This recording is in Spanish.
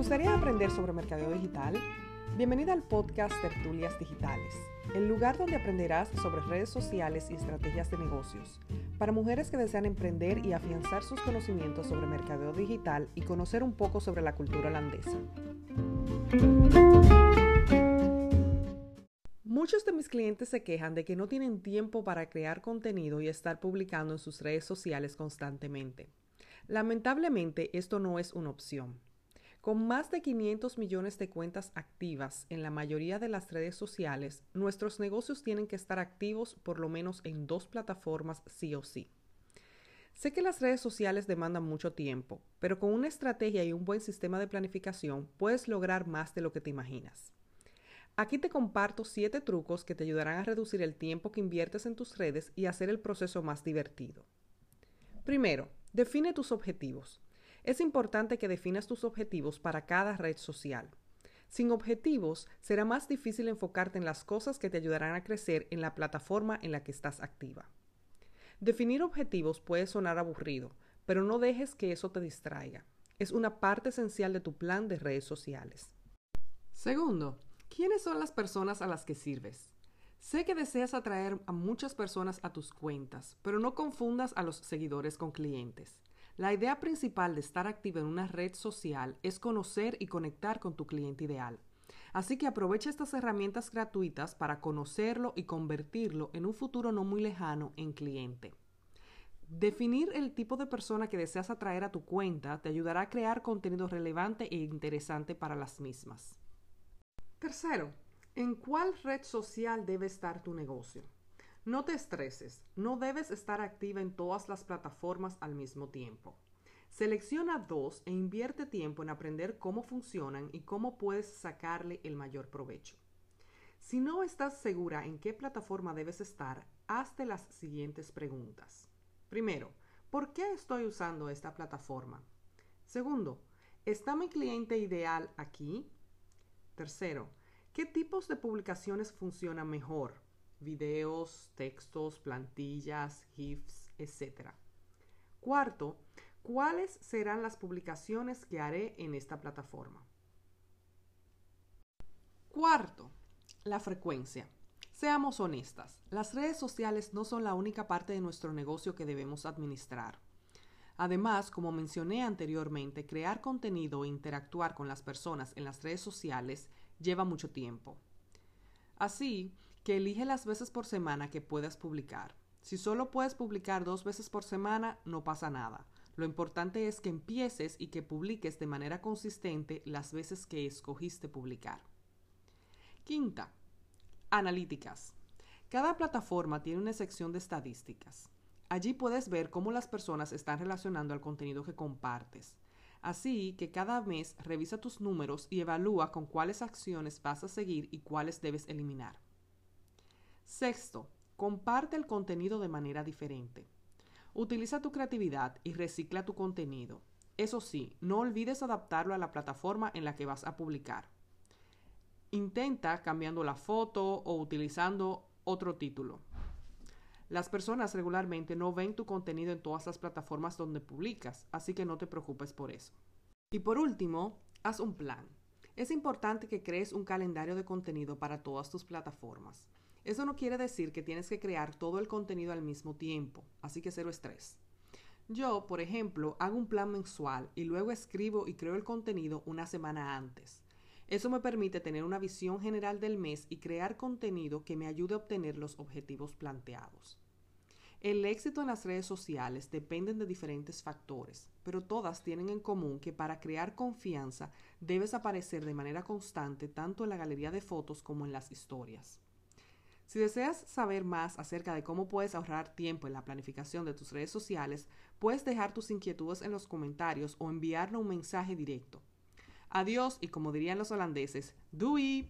gustaría aprender sobre mercadeo digital? Bienvenida al podcast Tertulias Digitales, el lugar donde aprenderás sobre redes sociales y estrategias de negocios, para mujeres que desean emprender y afianzar sus conocimientos sobre mercadeo digital y conocer un poco sobre la cultura holandesa. Muchos de mis clientes se quejan de que no tienen tiempo para crear contenido y estar publicando en sus redes sociales constantemente. Lamentablemente, esto no es una opción. Con más de 500 millones de cuentas activas en la mayoría de las redes sociales, nuestros negocios tienen que estar activos por lo menos en dos plataformas sí o sí. Sé que las redes sociales demandan mucho tiempo, pero con una estrategia y un buen sistema de planificación puedes lograr más de lo que te imaginas. Aquí te comparto 7 trucos que te ayudarán a reducir el tiempo que inviertes en tus redes y hacer el proceso más divertido. Primero, define tus objetivos. Es importante que definas tus objetivos para cada red social. Sin objetivos, será más difícil enfocarte en las cosas que te ayudarán a crecer en la plataforma en la que estás activa. Definir objetivos puede sonar aburrido, pero no dejes que eso te distraiga. Es una parte esencial de tu plan de redes sociales. Segundo, ¿quiénes son las personas a las que sirves? Sé que deseas atraer a muchas personas a tus cuentas, pero no confundas a los seguidores con clientes. La idea principal de estar activo en una red social es conocer y conectar con tu cliente ideal. Así que aprovecha estas herramientas gratuitas para conocerlo y convertirlo en un futuro no muy lejano en cliente. Definir el tipo de persona que deseas atraer a tu cuenta te ayudará a crear contenido relevante e interesante para las mismas. Tercero, ¿en cuál red social debe estar tu negocio? No te estreses, no debes estar activa en todas las plataformas al mismo tiempo. Selecciona dos e invierte tiempo en aprender cómo funcionan y cómo puedes sacarle el mayor provecho. Si no estás segura en qué plataforma debes estar, hazte las siguientes preguntas. Primero, ¿por qué estoy usando esta plataforma? Segundo, ¿está mi cliente ideal aquí? Tercero, ¿qué tipos de publicaciones funcionan mejor? Videos, textos, plantillas, GIFs, etc. Cuarto, ¿cuáles serán las publicaciones que haré en esta plataforma? Cuarto, la frecuencia. Seamos honestas, las redes sociales no son la única parte de nuestro negocio que debemos administrar. Además, como mencioné anteriormente, crear contenido e interactuar con las personas en las redes sociales lleva mucho tiempo. Así, que elige las veces por semana que puedas publicar. Si solo puedes publicar dos veces por semana, no pasa nada. Lo importante es que empieces y que publiques de manera consistente las veces que escogiste publicar. Quinta, analíticas. Cada plataforma tiene una sección de estadísticas. Allí puedes ver cómo las personas están relacionando al contenido que compartes. Así que cada mes revisa tus números y evalúa con cuáles acciones vas a seguir y cuáles debes eliminar. Sexto, comparte el contenido de manera diferente. Utiliza tu creatividad y recicla tu contenido. Eso sí, no olvides adaptarlo a la plataforma en la que vas a publicar. Intenta cambiando la foto o utilizando otro título. Las personas regularmente no ven tu contenido en todas las plataformas donde publicas, así que no te preocupes por eso. Y por último, haz un plan. Es importante que crees un calendario de contenido para todas tus plataformas. Eso no quiere decir que tienes que crear todo el contenido al mismo tiempo, así que cero estrés. Yo, por ejemplo, hago un plan mensual y luego escribo y creo el contenido una semana antes. Eso me permite tener una visión general del mes y crear contenido que me ayude a obtener los objetivos planteados. El éxito en las redes sociales dependen de diferentes factores, pero todas tienen en común que para crear confianza debes aparecer de manera constante tanto en la galería de fotos como en las historias. Si deseas saber más acerca de cómo puedes ahorrar tiempo en la planificación de tus redes sociales, puedes dejar tus inquietudes en los comentarios o enviarnos un mensaje directo. Adiós y como dirían los holandeses, doei!